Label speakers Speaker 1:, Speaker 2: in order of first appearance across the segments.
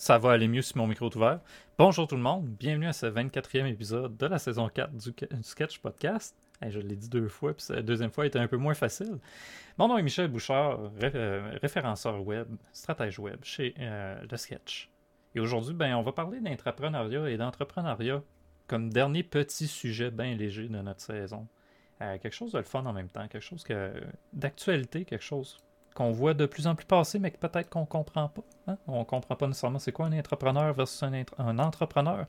Speaker 1: ça va aller mieux si mon micro est ouvert. Bonjour tout le monde, bienvenue à ce 24e épisode de la saison 4 du, Sketch Podcast. je l'ai dit deux fois, puis la deuxième fois était un peu moins facile. Mon nom est Michel Bouchard, euh, référenceur web, stratège web chez euh, Le Sketch. Et aujourd'hui, ben, on va parler d'intrapreneuriat et d'entrepreneuriat comme dernier petit sujet bien léger de notre saison. Euh, quelque chose de le fun en même temps, quelque chose d'actualité, quelque chose qu'on voit de plus en plus passer, mais que peut-être qu'on ne comprend pas. Hein? On ne comprend pas nécessairement c'est quoi un entrepreneur versus un, entrepreneur.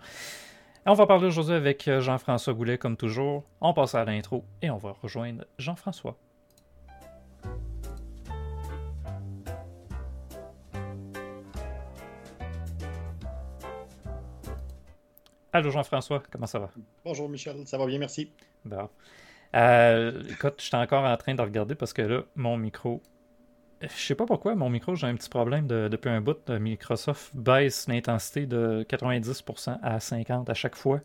Speaker 1: on va parler aujourd'hui avec euh, Jean-François Goulet, comme toujours. On passe à l'intro et on va rejoindre Jean-François. Allô Jean-François, comment ça va?
Speaker 2: Bonjour Michel, ça va bien, merci.
Speaker 1: Bon. Euh, écoute, je suis encore en train de regarder parce que là, mon micro je sais pas pourquoi, mon micro, j'ai un petit problème depuis un bout. Microsoft baisse l'intensité de 90% à 50% à chaque fois.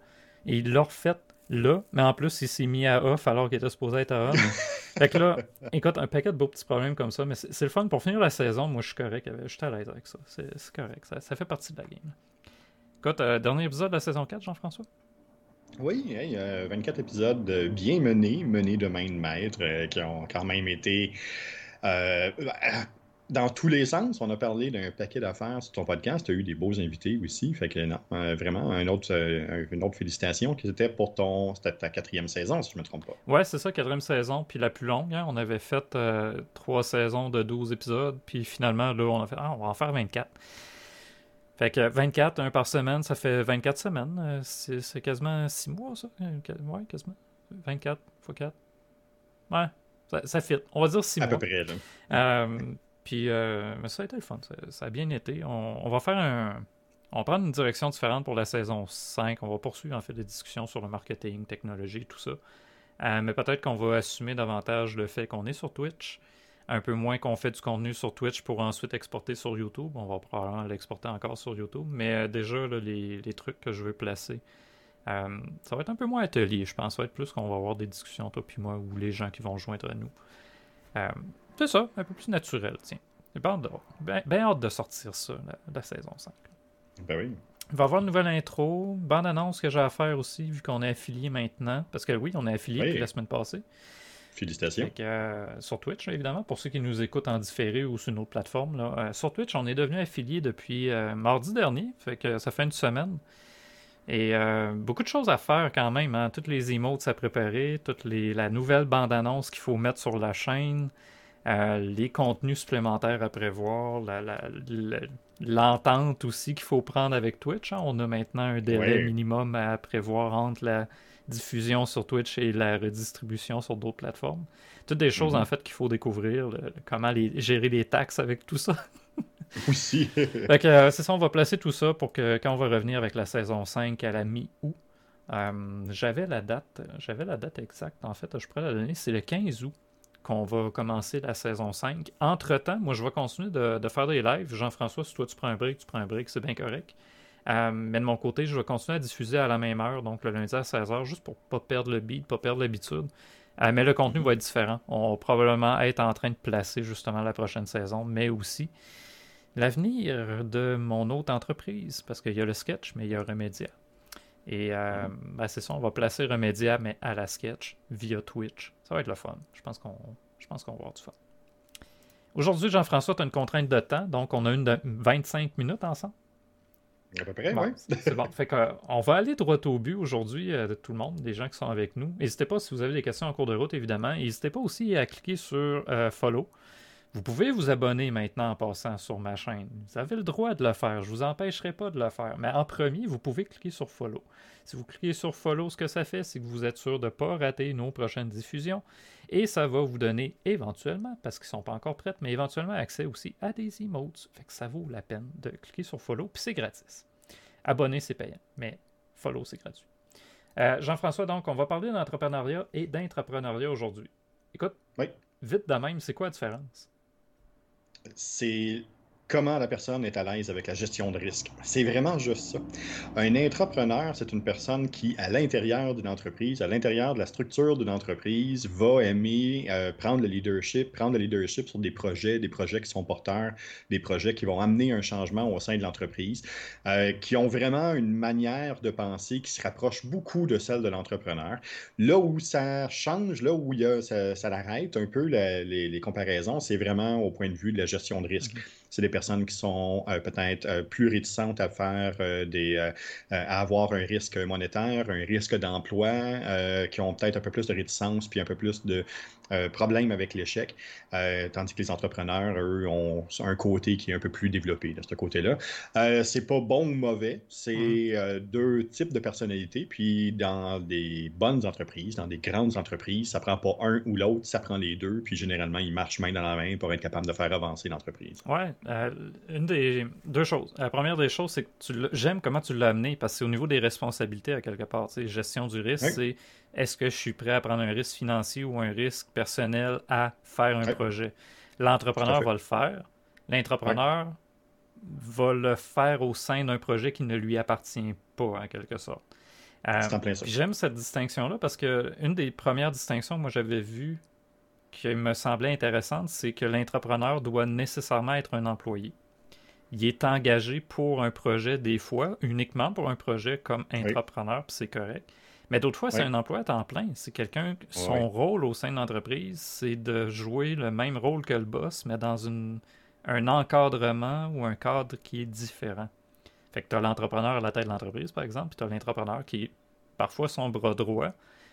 Speaker 1: Et il l'a refait là, mais en plus, il s'est mis à off alors qu'il était supposé être à on. fait que là, écoute, un paquet de beaux petits problèmes comme ça, mais c'est le fun. Pour finir la saison, moi, je suis correct. Je suis à l'aise avec ça. C'est correct. Ça, fait partie de la game. Écoute, euh, dernier épisode de la saison 4, Jean-François?
Speaker 2: Oui, 24 épisodes bien menés, menés de main de maître, euh, qui ont quand même été euh, dans tous les sens, on a parlé d'un paquet d'affaires sur ton podcast. Tu as eu des beaux invités aussi. Fait que non, euh, vraiment, euh, une autre félicitation qui était pour ton. C'était ta quatrième saison, si je ne me trompe pas.
Speaker 1: Ouais, c'est ça, quatrième saison, puis la plus longue. Hein. On avait fait trois saisons de 12 épisodes, puis finalement, là, on a fait, ah, on va en faire 24. Fait que 24, un par semaine, ça fait 24 semaines. C'est quasiment 6 mois, ça. Ouais, quasiment. 24 x 4. Ouais, ça, ça, fit. On va dire six mois.
Speaker 2: À peu près, là.
Speaker 1: Euh, puis, euh, mais ça a été le fun. Ça, a bien été. On, va faire un. On va prendre une direction différente pour la saison 5. On va poursuivre en fait des discussions sur le marketing, technologie, tout ça. Euh, mais peut-être qu'on va assumer davantage le fait qu'on est sur Twitch. Un peu moins qu'on fait du contenu sur Twitch pour ensuite exporter sur YouTube. On va probablement l'exporter encore sur YouTube. Mais déjà, les, les, trucs que je veux placer, euh, ça va être un peu moins atelier, je pense. Ça va être plus qu'on va avoir des discussions, toi puis moi, ou les gens qui vont joindre à nous. Euh, c'est ça, un peu plus naturel, tiens. J'ai bien hâte, de, sortir ça, la, saison 5.
Speaker 2: Ben oui.
Speaker 1: Il va y avoir une nouvelle intro, bande annonce que j'ai à faire aussi, vu qu'on est affilié maintenant. Parce que oui, on est affilié depuis la semaine passée.
Speaker 2: Félicitations.
Speaker 1: Euh, sur Twitch, évidemment, pour ceux qui nous écoutent en différé ou sur une autre plateforme. Là. sur Twitch, on est devenu affilié depuis mardi dernier. Fait que ça fait une semaine. Et euh, beaucoup de choses à faire quand même. Hein? Toutes les emotes à préparer, toute les, la nouvelle bande-annonce qu'il faut mettre sur la chaîne, euh, les contenus supplémentaires à prévoir, l'entente aussi qu'il faut prendre avec Twitch. Hein? On a maintenant un délai minimum à prévoir entre la diffusion sur Twitch et la redistribution sur d'autres plateformes. Toutes des choses mm-hmm. en fait qu'il faut découvrir, comment gérer les taxes avec tout ça.
Speaker 2: Aussi.
Speaker 1: Euh, c'est ça, on va placer tout ça pour que quand on va revenir avec la saison 5 à la mi-août, euh, j'avais la date, j'avais la date exacte en fait, je pourrais la donner, c'est le 15 août qu'on va commencer la saison 5. Entre-temps, moi je vais continuer de, faire des lives. Jean-François, si toi tu prends un break, tu prends un break, c'est bien correct. Euh, mais de mon côté, je vais continuer à diffuser à la même heure, donc le lundi à 16h, juste pour pas perdre le beat, pas perdre l'habitude. mais le contenu va être différent. On va probablement être en train de placer justement la prochaine saison, mais aussi l'avenir de mon autre entreprise, parce qu'il y a le sketch, mais il y a Remedia. Et euh, ben, c'est ça, on va placer Remedia, mais à la sketch, via Twitch. Ça va être le fun. Je pense qu'on je pense qu'on va avoir du fun. Aujourd'hui, Jean-François, tu as une contrainte de temps, donc on a une de 25 minutes ensemble.
Speaker 2: À peu près, oui.
Speaker 1: c'est bon. Fait euh, va aller droit au but aujourd'hui, euh, de tout le monde, des gens qui sont avec nous. N'hésitez pas, si vous avez des questions en cours de route, évidemment. N'hésitez pas aussi à cliquer sur Follow. Vous pouvez vous abonner maintenant en passant sur ma chaîne. Vous avez le droit de le faire. Je ne vous empêcherai pas de le faire. Mais en premier, vous pouvez cliquer sur Follow. Si vous cliquez sur Follow, ce que ça fait, c'est que vous êtes sûr de ne pas rater nos prochaines diffusions. Et ça va vous donner éventuellement, parce qu'ils ne sont pas encore prêts, mais éventuellement accès aussi à des emotes. Fait que ça vaut la peine de cliquer sur Follow, puis c'est gratis. Abonner, c'est payant, mais Follow, c'est gratuit. Euh, Jean-François, donc, on va parler d'entrepreneuriat et d'intrapreneuriat aujourd'hui. Écoute, vite de même, c'est quoi la différence?
Speaker 2: C'est comment la personne est à l'aise avec la gestion de risque. C'est vraiment juste ça. Un entrepreneur, c'est une personne qui, à l'intérieur d'une entreprise, à l'intérieur de la structure d'une entreprise, va aimer euh, prendre le leadership, prendre le leadership sur des projets, des projets qui sont porteurs, des projets qui vont amener un changement au sein de l'entreprise, euh, qui ont vraiment une manière de penser qui se rapproche beaucoup de celle de l'entrepreneur. Là où ça change, là où il y a, ça, l'arrête un peu les, les, comparaisons, c'est vraiment au point de vue de la gestion de risque. C'est des personnes qui sont euh, peut-être euh, plus réticentes à faire euh, des, à avoir un risque monétaire, un risque d'emploi, qui ont peut-être un peu plus de réticence puis un peu plus de problèmes avec l'échec, tandis que les entrepreneurs, eux, ont un côté qui est un peu plus développé de ce côté-là. c'est pas bon ou mauvais, c'est mm-hmm. deux types de personnalités. Puis dans des bonnes entreprises, dans des grandes entreprises, ça prend pas un ou l'autre, ça prend les deux. Puis généralement, ils marchent main dans la main pour être capable de faire avancer l'entreprise.
Speaker 1: Ouais, euh, une des deux choses. La première des choses, c'est que j'aime comment tu l'as amené parce que c'est au niveau des responsabilités à quelque part. Gestion du risque, c'est est-ce que je suis prêt à prendre un risque financier ou un risque personnel à faire un projet? L'entrepreneur va le faire. L'entrepreneur va le faire au sein d'un projet qui ne lui appartient pas, en quelque sorte. Euh, j'aime cette distinction-là parce que une des premières distinctions que moi j'avais vues qui me semblait intéressante, c'est que l'entrepreneur doit nécessairement être un employé. Il est engagé pour un projet des fois, uniquement pour un projet comme entrepreneur, puis c'est correct. Mais d'autres fois, c'est un emploi à temps plein. C'est quelqu'un, son rôle au sein de l'entreprise, c'est de jouer le même rôle que le boss, mais dans une, un encadrement ou un cadre qui est différent. Fait que tu as l'entrepreneur à la tête de l'entreprise, par exemple, puis tu as l'entrepreneur qui est parfois son bras droit,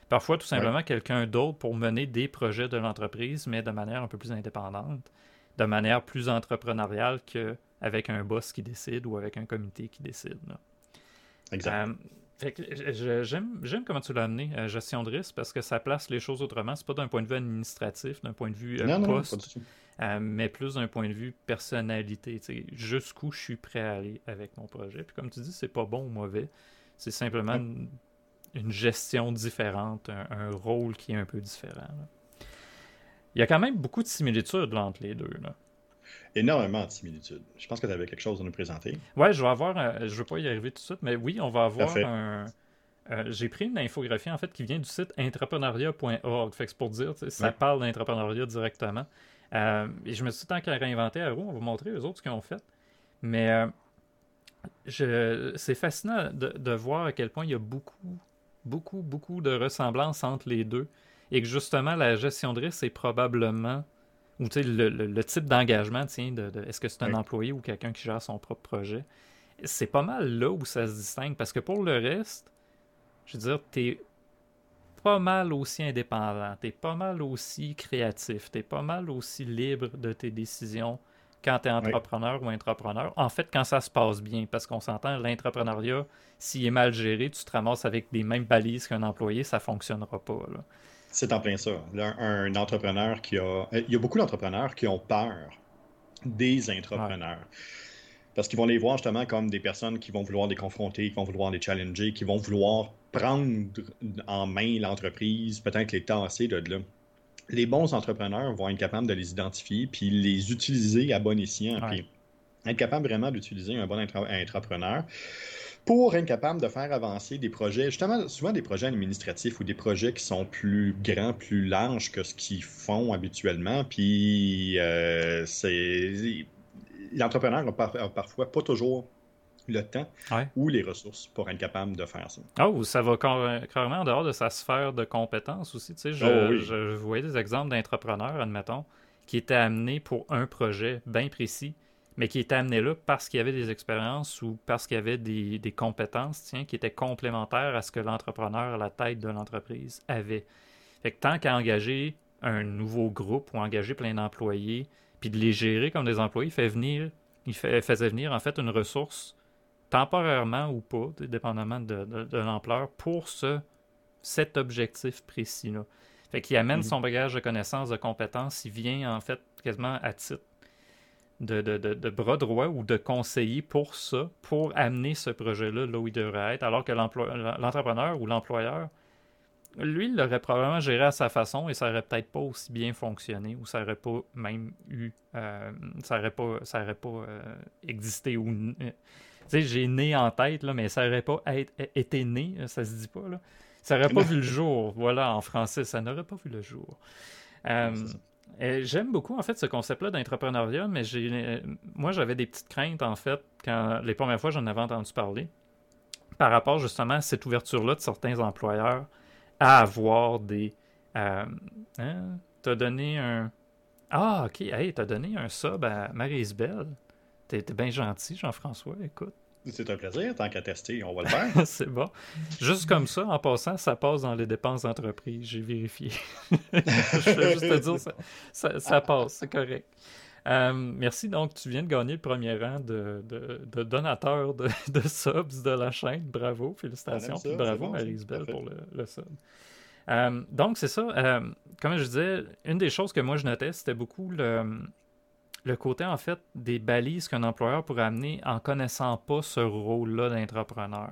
Speaker 1: Parfois, tout simplement, quelqu'un d'autre pour mener des projets de l'entreprise, mais de manière un peu plus indépendante, de manière plus entrepreneuriale qu'avec un boss qui décide ou avec un comité qui décide. Exact. Euh, j'aime comment tu l'as amené, euh, gestion de risque, parce que ça place les choses autrement. C'est pas d'un point de vue administratif, d'un point de vue euh, poste, mais plus d'un point de vue personnalité. Jusqu'où je suis prêt à aller avec mon projet. Puis comme tu dis, c'est pas bon ou mauvais. C'est simplement une gestion différente, un, rôle qui est un peu différent. Il y a quand même beaucoup de similitudes entre les deux. Là.
Speaker 2: Énormément de similitudes. Je pense que tu avais quelque chose à nous présenter.
Speaker 1: Ouais, je vais avoir. Euh, je ne veux pas y arriver tout de suite, mais oui, on va avoir un. Euh, j'ai pris une infographie en fait qui vient du site entrepreneuriat.org. Fait que c'est pour dire, ça parle d'entrepreneuriat directement. Euh, et je me suis dit, tant qu'à réinventer à roue, on va montrer aux autres ce qu'ils ont fait. Mais c'est fascinant de, de, voir à quel point il y a beaucoup beaucoup, beaucoup de ressemblances entre les deux. Et que justement, la gestion de risque, c'est probablement, ou le, le, le type d'engagement, tiens, de, est-ce que c'est un employé ou quelqu'un qui gère son propre projet, c'est pas mal là où ça se distingue. Parce que pour le reste, je veux dire, t'es pas mal aussi indépendant, t'es pas mal aussi créatif, t'es pas mal aussi libre de tes décisions quand tu es entrepreneur ou entrepreneur. En fait, quand ça se passe bien, parce qu'on s'entend, l'entrepreneuriat, s'il est mal géré, tu te ramasses avec les mêmes balises qu'un employé, ça ne fonctionnera pas.
Speaker 2: C'est en plein ça. un, entrepreneur qui a. Il y a beaucoup d'entrepreneurs qui ont peur des entrepreneurs. Parce qu'ils vont les voir justement comme des personnes qui vont vouloir les confronter, qui vont vouloir les challenger, qui vont vouloir prendre en main l'entreprise, peut-être les tasser de là les bons entrepreneurs vont être capables de les identifier puis les utiliser à bon escient. Puis être capable vraiment d'utiliser un bon entrepreneur pour être capable de faire avancer des projets, justement, souvent des projets administratifs ou des projets qui sont plus grands, plus larges que ce qu'ils font habituellement. Puis, euh, c'est. L'entrepreneur n'a parfois pas toujours le temps ou les ressources pour être capable de faire ça.
Speaker 1: Oh, ça va carrément en dehors de sa sphère de compétences aussi. Tu sais, je, oh je, voyais des exemples d'entrepreneurs, admettons, qui étaient amenés pour un projet bien précis, mais qui étaient amenés là parce qu'il y avait des expériences ou parce qu'il y avait des, des, compétences tiens, qui étaient complémentaires à ce que l'entrepreneur à la tête de l'entreprise avait. Fait que tant qu'à engager un nouveau groupe ou engager plein d'employés, puis de les gérer comme des employés, il, fait venir, il fait, faisait venir en fait une ressource temporairement ou pas, dépendamment de, l'ampleur, pour ce, cet objectif précis-là. Fait qu'il amène mhm. son bagage de connaissances, de compétences, il vient en fait quasiment à titre de, de, bras droit ou de conseiller pour ça, pour amener ce projet-là là où il devrait être, alors que l'entrepreneur ou l'employeur, lui, il l'aurait probablement géré à sa façon et ça aurait peut-être pas aussi bien fonctionné ou ça aurait pas même eu. Euh, ça aurait pas, ça aurait pas euh, existé ou. tu sais, j'ai né en tête, là, mais ça aurait pas été né, ça se dit pas, là. Ça aurait pas vu le jour. Voilà, en français, ça n'aurait pas vu le jour. J'aime beaucoup, en fait, ce concept-là d'entrepreneuriat, mais j'ai, moi, j'avais des petites craintes, en fait, quand les premières fois j'en avais entendu parler, par rapport justement à cette ouverture-là de certains employeurs à avoir des. Euh, hein, t'as donné un. Ah, ok, hey, t'as donné un sub à Marie-Isabelle. T'es bien gentil, Jean-François, écoute.
Speaker 2: C'est un plaisir, tant qu'à tester, on va le faire.
Speaker 1: c'est bon. Juste comme ça, en passant, ça passe dans les dépenses d'entreprise. J'ai vérifié. Je veux juste te dire, ça, ça, passe, c'est correct. Euh, merci. Donc, tu viens de gagner le premier rang de, de, donateur de, de, subs de la chaîne. Bravo, félicitations. bravo, Marie-Isabelle, pour le, le sub. Euh, donc, c'est ça. Euh, comme je disais, une des choses que moi je notais, c'était beaucoup le, le côté, en fait, des balises qu'un employeur pourrait amener en connaissant pas ce rôle-là d'entrepreneur.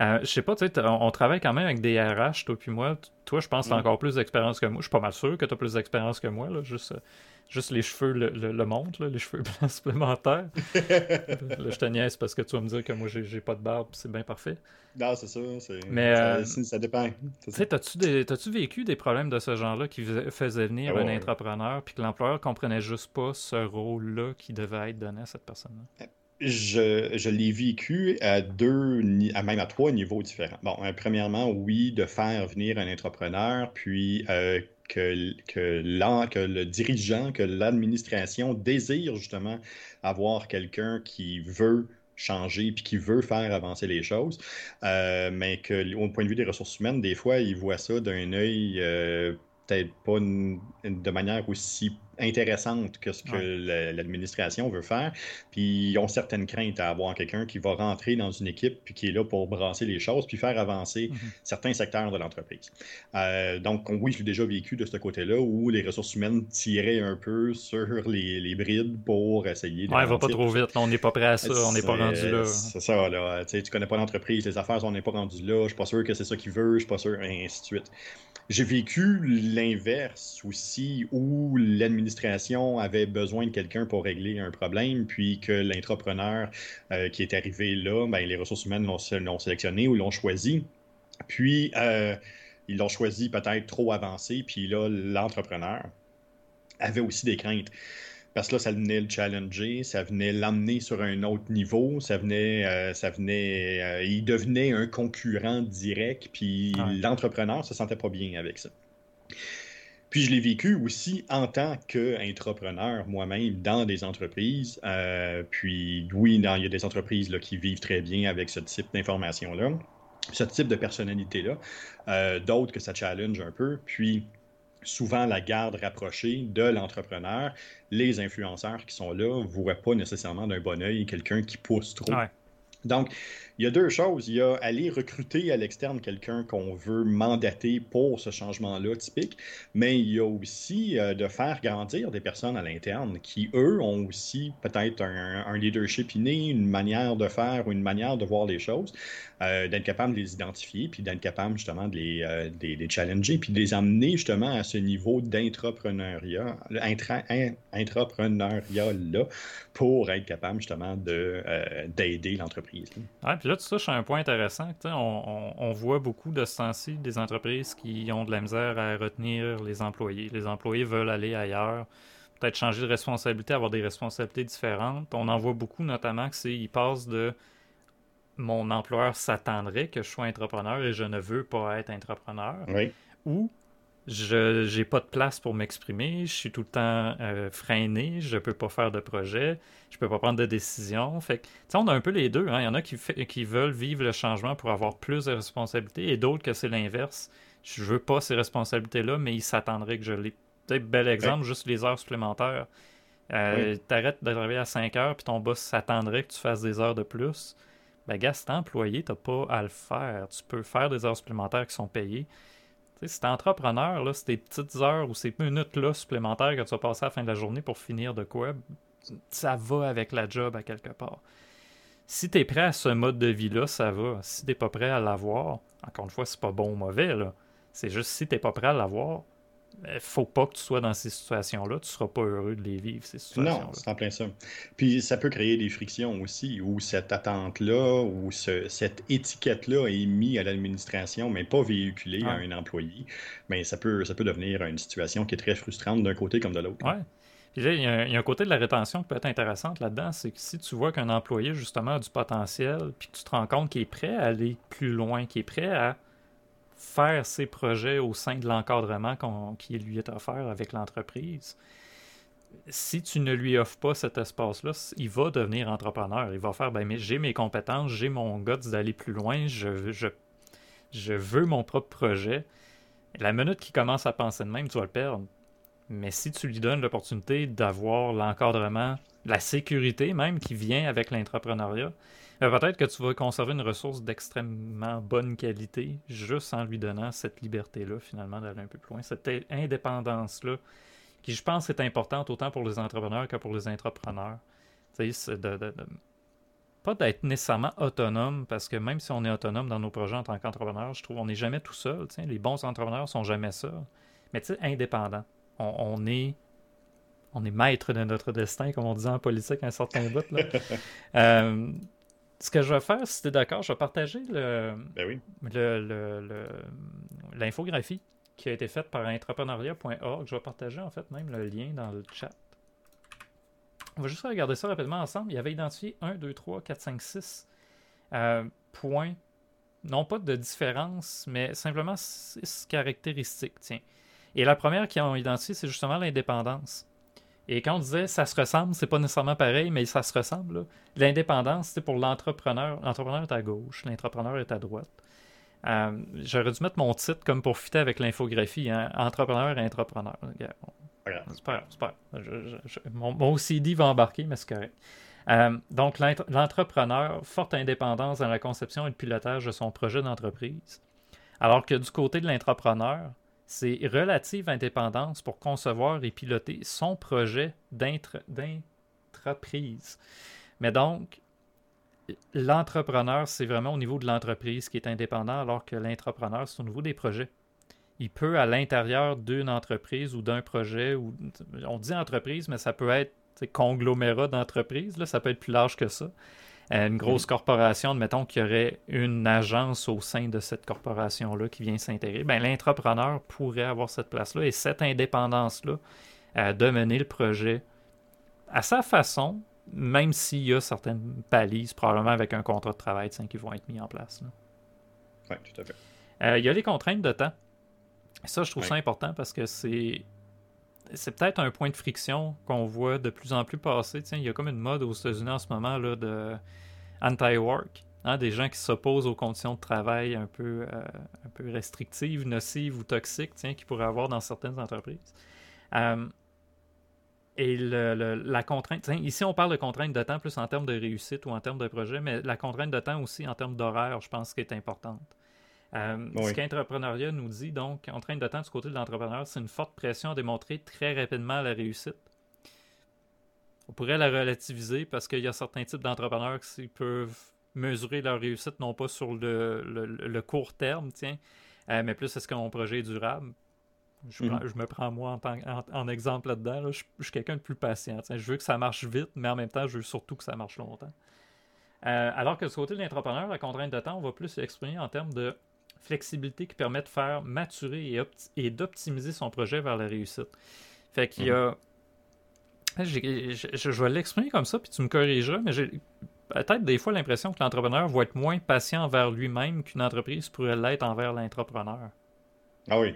Speaker 1: Euh, je sais pas, tu sais, on, travaille quand même avec des RH, toi puis moi. Toi, je pense que tu as mm. encore plus d'expérience que moi. Je suis pas mal sûr que tu as plus d'expérience que moi. Là. Juste, juste les cheveux le, le, montrent, les cheveux blancs supplémentaires. là, je te niaise parce que tu vas me dire que moi, j'ai pas de barbe, c'est bien parfait.
Speaker 2: Non, c'est ça. Mais ça, euh, ça dépend.
Speaker 1: Tu sais, t'as-tu vécu des problèmes de ce genre-là qui faisaient venir ah un entrepreneur puis que l'employeur comprenait juste pas ce rôle-là qui devait être donné à cette personne-là?
Speaker 2: Je, je l'ai vécu à deux, à même à trois niveaux différents. Bon, euh, premièrement, oui, de faire venir un entrepreneur, puis euh, que, que, que le dirigeant, que l'administration désire justement avoir quelqu'un qui veut changer puis qui veut faire avancer les choses, euh, mais que au point de vue des ressources humaines, des fois, ils voient ça d'un œil euh, peut-être pas de manière aussi intéressante que ce que l'administration veut faire. Puis ils ont certaines craintes à avoir quelqu'un qui va rentrer dans une équipe puis qui est là pour brasser les choses puis faire avancer mhm. certains secteurs de l'entreprise. Euh, donc oui, je l'ai déjà vécu de ce côté-là où les ressources humaines tiraient un peu sur les, les brides pour essayer
Speaker 1: de. Ouais, va pas trop vite. on n'est pas prêt à ça. On n'est pas rendu là.
Speaker 2: C'est ça. Là. Tu connais pas l'entreprise, les affaires, on n'est pas rendu là. Je suis pas sûr que c'est ça qu'il veut. Je suis pas sûr, et ainsi de suite. J'ai vécu l'inverse aussi, où l'administration avait besoin de quelqu'un pour régler un problème, puis que l'entrepreneur euh, qui est arrivé là, ben, les ressources humaines l'ont sélectionné ou l'ont choisi. Puis, euh, ils l'ont choisi peut-être trop avancé, puis là, l'entrepreneur avait aussi des craintes. Parce que là, ça venait le challenger, ça venait l'emmener sur un autre niveau, ça venait, euh, ça venait, euh, il devenait un concurrent direct, puis l'entrepreneur se sentait pas bien avec ça. Puis je l'ai vécu aussi en tant qu'entrepreneur moi-même dans des entreprises. Euh, puis oui, il y a des entreprises là, qui vivent très bien avec ce type d'information-là, ce type de personnalité-là. D'autres que ça challenge un peu. Puis souvent la garde rapprochée de l'entrepreneur, les influenceurs qui sont là ne voient pas nécessairement d'un bon oeil quelqu'un qui pousse trop. Donc, il y a deux choses. Il y a aller recruter à l'externe quelqu'un qu'on veut mandater pour ce changement-là typique, mais il y a aussi euh, de faire grandir des personnes à l'interne qui, eux, ont aussi peut-être un, leadership inné, une manière de faire ou une manière de voir les choses, euh, d'être capable de les identifier, puis d'être capable justement de les, euh, challenger, puis de les amener justement à ce niveau d'intrapreneuriat, intrapreneuriat-là, pour être capable justement d'aider l'entreprise
Speaker 1: là, tu touches à un point intéressant. On, on, voit beaucoup de ce des entreprises qui ont de la misère à retenir les employés. Les employés veulent aller ailleurs, peut-être changer de responsabilité, avoir des responsabilités différentes. On en voit beaucoup, notamment, que c'est ils passent de mon employeur s'attendrait que je sois entrepreneur et je ne veux pas être entrepreneur. Ou je n'ai pas de place pour m'exprimer, je suis tout le temps euh, freiné, je peux pas faire de projet, je peux pas prendre de décision. Fait que, on a un peu les deux. Hein. Il y en a qui, qui veulent vivre le changement pour avoir plus de responsabilités et d'autres que c'est l'inverse. Je veux pas ces responsabilités-là, mais ils s'attendraient que je les. Peut-être bel exemple, juste les heures supplémentaires. Euh, Tu arrêtes de travailler à 5 heures, puis ton boss s'attendrait que tu fasses des heures de plus. Ben, gars, si employé, tu pas à le faire. Tu peux faire des heures supplémentaires qui sont payées si t'es entrepreneur, là, ces petites heures ou ces minutes-là supplémentaires que tu vas passer à la fin de la journée pour finir de quoi, ça va avec la job à quelque part. Si tu es prêt à ce mode de vie-là, ça va. Si t'es pas prêt à l'avoir, encore une fois, c'est pas bon ou mauvais, là. C'est juste si tu n'es pas prêt à l'avoir, faut pas que tu sois dans ces situations-là. Tu ne seras pas heureux de les vivre, ces situations-là.
Speaker 2: Non, c'est en plein ça. Puis ça peut créer des frictions aussi, où cette attente-là, ou cette étiquette-là est mise à l'administration, mais pas véhiculée à un employé. Mais ça peut, ça peut devenir une situation qui est très frustrante d'un côté comme de l'autre.
Speaker 1: Oui. il y, a, un côté de la rétention qui peut être intéressante là-dedans, c'est que si tu vois qu'un employé, justement, a du potentiel, puis que tu te rends compte qu'il est prêt à aller plus loin, qu'il est prêt à faire ses projets au sein de l'encadrement qui lui est offert avec l'entreprise, si tu ne lui offres pas cet espace-là, il va devenir entrepreneur. Il va faire, ben, mais j'ai mes compétences, j'ai mon guts d'aller plus loin, je, je, veux mon propre projet. La minute qu'il commence à penser de même, tu vas le perdre. Mais si tu lui donnes l'opportunité d'avoir l'encadrement, la sécurité même qui vient avec l'entrepreneuriat, peut-être que tu vas conserver une ressource d'extrêmement bonne qualité juste en lui donnant cette liberté-là, finalement, d'aller un peu plus loin, cette indépendance-là, qui, je pense, est importante autant pour les entrepreneurs que pour les entrepreneurs. Tu sais, de, pas d'être nécessairement autonome, parce que même si on est autonome dans nos projets en tant qu'entrepreneur, je trouve qu'on n'est jamais tout seul. Les bons entrepreneurs sont jamais seuls. Mais tu sais, indépendant. On, est on est maître de notre destin, comme on disait en politique un certain bout. Là. euh, ce que je vais faire, si tu es d'accord, je vais partager le,
Speaker 2: ben
Speaker 1: l'infographie qui a été faite par entrepreneuriat.org. Je vais partager en fait même le lien dans le chat. On va juste regarder ça rapidement ensemble. Il avait identifié 1, 2, 3, 4, 5, 6 points. Non pas de différence, mais simplement 6 caractéristiques. Tiens. Et la première qu'ils ont identifiée, c'est justement l'indépendance. Et quand on disait ça se ressemble, c'est pas nécessairement pareil, mais ça se ressemble. L'indépendance, c'est pour l'entrepreneur. L'entrepreneur est à gauche, l'entrepreneur est à droite. Euh, j'aurais dû mettre mon titre comme pour fitter avec l'infographie, hein, entrepreneur et entrepreneur. C'est pas grave, mon, OCD va embarquer, mais c'est correct. Euh, donc, l'entrepreneur, forte indépendance dans la conception et le pilotage de son projet d'entreprise. Alors que du côté de l'entrepreneur, c'est relative indépendance pour concevoir et piloter son projet d'entreprise. Mais donc, l'entrepreneur, c'est vraiment au niveau de l'entreprise qui est indépendant, alors que l'entrepreneur, c'est au niveau des projets. Il peut, à l'intérieur d'une entreprise ou d'un projet, ou on dit entreprise, mais ça peut être conglomérat d'entreprises, ça peut être plus large que ça une grosse mm. corporation, admettons qu'il y aurait une agence au sein de cette corporation-là qui vient s'intégrer, ben, l'entrepreneur pourrait avoir cette place-là et cette indépendance-là euh, de mener le projet à sa façon, même s'il y a certaines palises, probablement avec un contrat de travail qui vont être mis en place.
Speaker 2: Oui, tout à fait.
Speaker 1: Euh, il y a les contraintes de temps. Ça, je trouve ça important parce que c'est c'est peut-être un point de friction qu'on voit de plus en plus passer. Tiens, il y a comme une mode aux États-Unis en ce moment là, de anti-work. Hein, des gens qui s'opposent aux conditions de travail un peu, euh, un peu restrictives, nocives ou toxiques tiens, qu'il pourrait avoir dans certaines entreprises. Euh, et la contrainte, ici on parle de contrainte de temps plus en termes de réussite ou en termes de projet, mais la contrainte de temps aussi en termes d'horaire, je pense qu'elle est importante. Euh, ce qu'entrepreneuriat nous dit, donc, en train de temps du côté de l'entrepreneur, c'est une forte pression à démontrer très rapidement la réussite. On pourrait la relativiser parce qu'il y a certains types d'entrepreneurs qui peuvent mesurer leur réussite non pas sur le, court terme, tiens, euh, mais plus est-ce que mon projet est durable. Je, mm-hmm. me prends moi en, exemple là-dedans. Je, suis quelqu'un de plus patient. Je veux que ça marche vite, mais en même temps, je veux surtout que ça marche longtemps. Euh, alors que du côté de l'entrepreneur, la contrainte de temps, on va plus l'exprimer en termes de flexibilité qui permet de faire maturer et, d'optimiser son projet vers la réussite. Fait qu'il y a. Mhm. Je, vais l'exprimer comme ça, puis tu me corrigeras, mais j'ai peut-être des fois l'impression que l'entrepreneur va être moins patient envers lui-même qu'une entreprise pourrait l'être envers l'entrepreneur.
Speaker 2: Ah oui.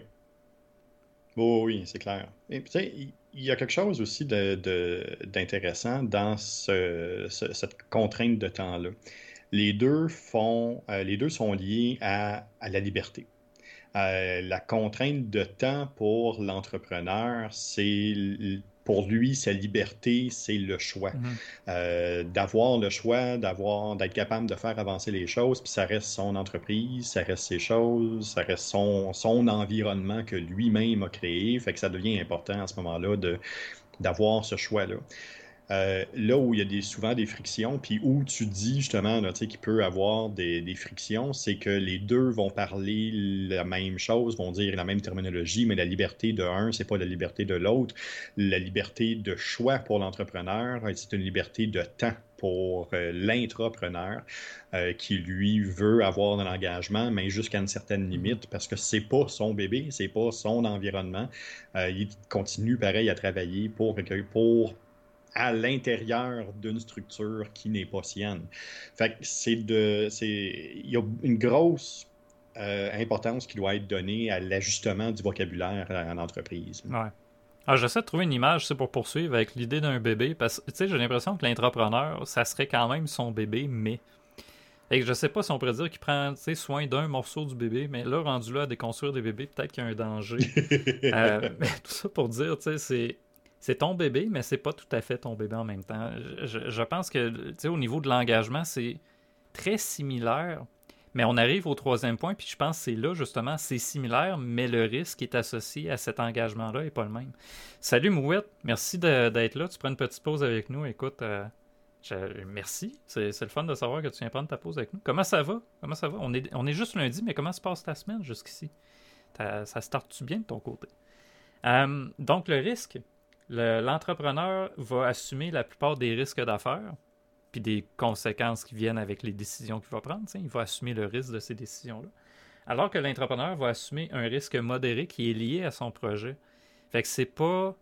Speaker 2: Oh, oui, c'est clair. Et puis, il y a quelque chose aussi d'intéressant dans cette contrainte de temps-là les deux font, euh, les deux sont liés à, la liberté. Euh, la contrainte de temps pour l'entrepreneur, c'est pour lui, sa liberté, c'est le choix. Mhm. Euh, d'avoir le choix, d'avoir, d'être capable de faire avancer les choses, puis ça reste son entreprise, ça reste ses choses, ça reste son, son environnement que lui-même a créé. Fait que ça devient important à ce moment-là de, d'avoir ce choix-là. Euh, là où il y a souvent des frictions, puis où tu dis justement qu'il peut avoir des, frictions, c'est que les deux vont parler la même chose, vont dire la même terminologie, mais la liberté de un, c'est pas la liberté de l'autre. La liberté de choix pour l'entrepreneur, c'est une liberté de temps pour euh, l'intrapreneur euh, qui lui veut avoir de l'engagement, mais jusqu'à une certaine limite, parce que c'est pas son bébé, c'est pas son environnement. Euh, il continue pareil à travailler pour, pour à l'intérieur d'une structure qui n'est pas sienne. Fait c'est de. Il y a une grosse importance qui doit être donnée à l'ajustement du vocabulaire en entreprise.
Speaker 1: Ouais. Ah, j'essaie de trouver une image c'est pour poursuivre avec l'idée d'un bébé parce que j'ai l'impression que l'entrepreneur, ça serait quand même son bébé, mais. Et que je sais pas si on pourrait dire qu'il prend soin d'un morceau du bébé, mais là, rendu là à déconstruire des bébés, peut-être qu'il y a un danger. Euh, mais tout ça pour dire, tu sais, c'est. C'est ton bébé, mais c'est pas tout à fait ton bébé en même temps. Je, pense que, au niveau de l'engagement, c'est très similaire, mais on arrive au troisième point, puis je pense que c'est là, justement, c'est similaire, mais le risque qui est associé à cet engagement-là n'est pas le même. Salut Mouette, merci d'être là. Tu prends une petite pause avec nous. Écoute, euh, merci. C'est le fun de savoir que tu viens prendre ta pause avec nous. Comment ça va? Comment ça va? On est, on est juste lundi, mais comment se passe ta semaine jusqu'ici? Ça starte-tu bien de ton côté? Euh, donc, le risque, l'entrepreneur va assumer la plupart des risques d'affaires puis des conséquences qui viennent avec les décisions qu'il va prendre. Il va assumer le risque de ces décisions-là. Alors que l'entrepreneur va assumer un risque modéré qui est lié à son projet. Fait que c'est pas.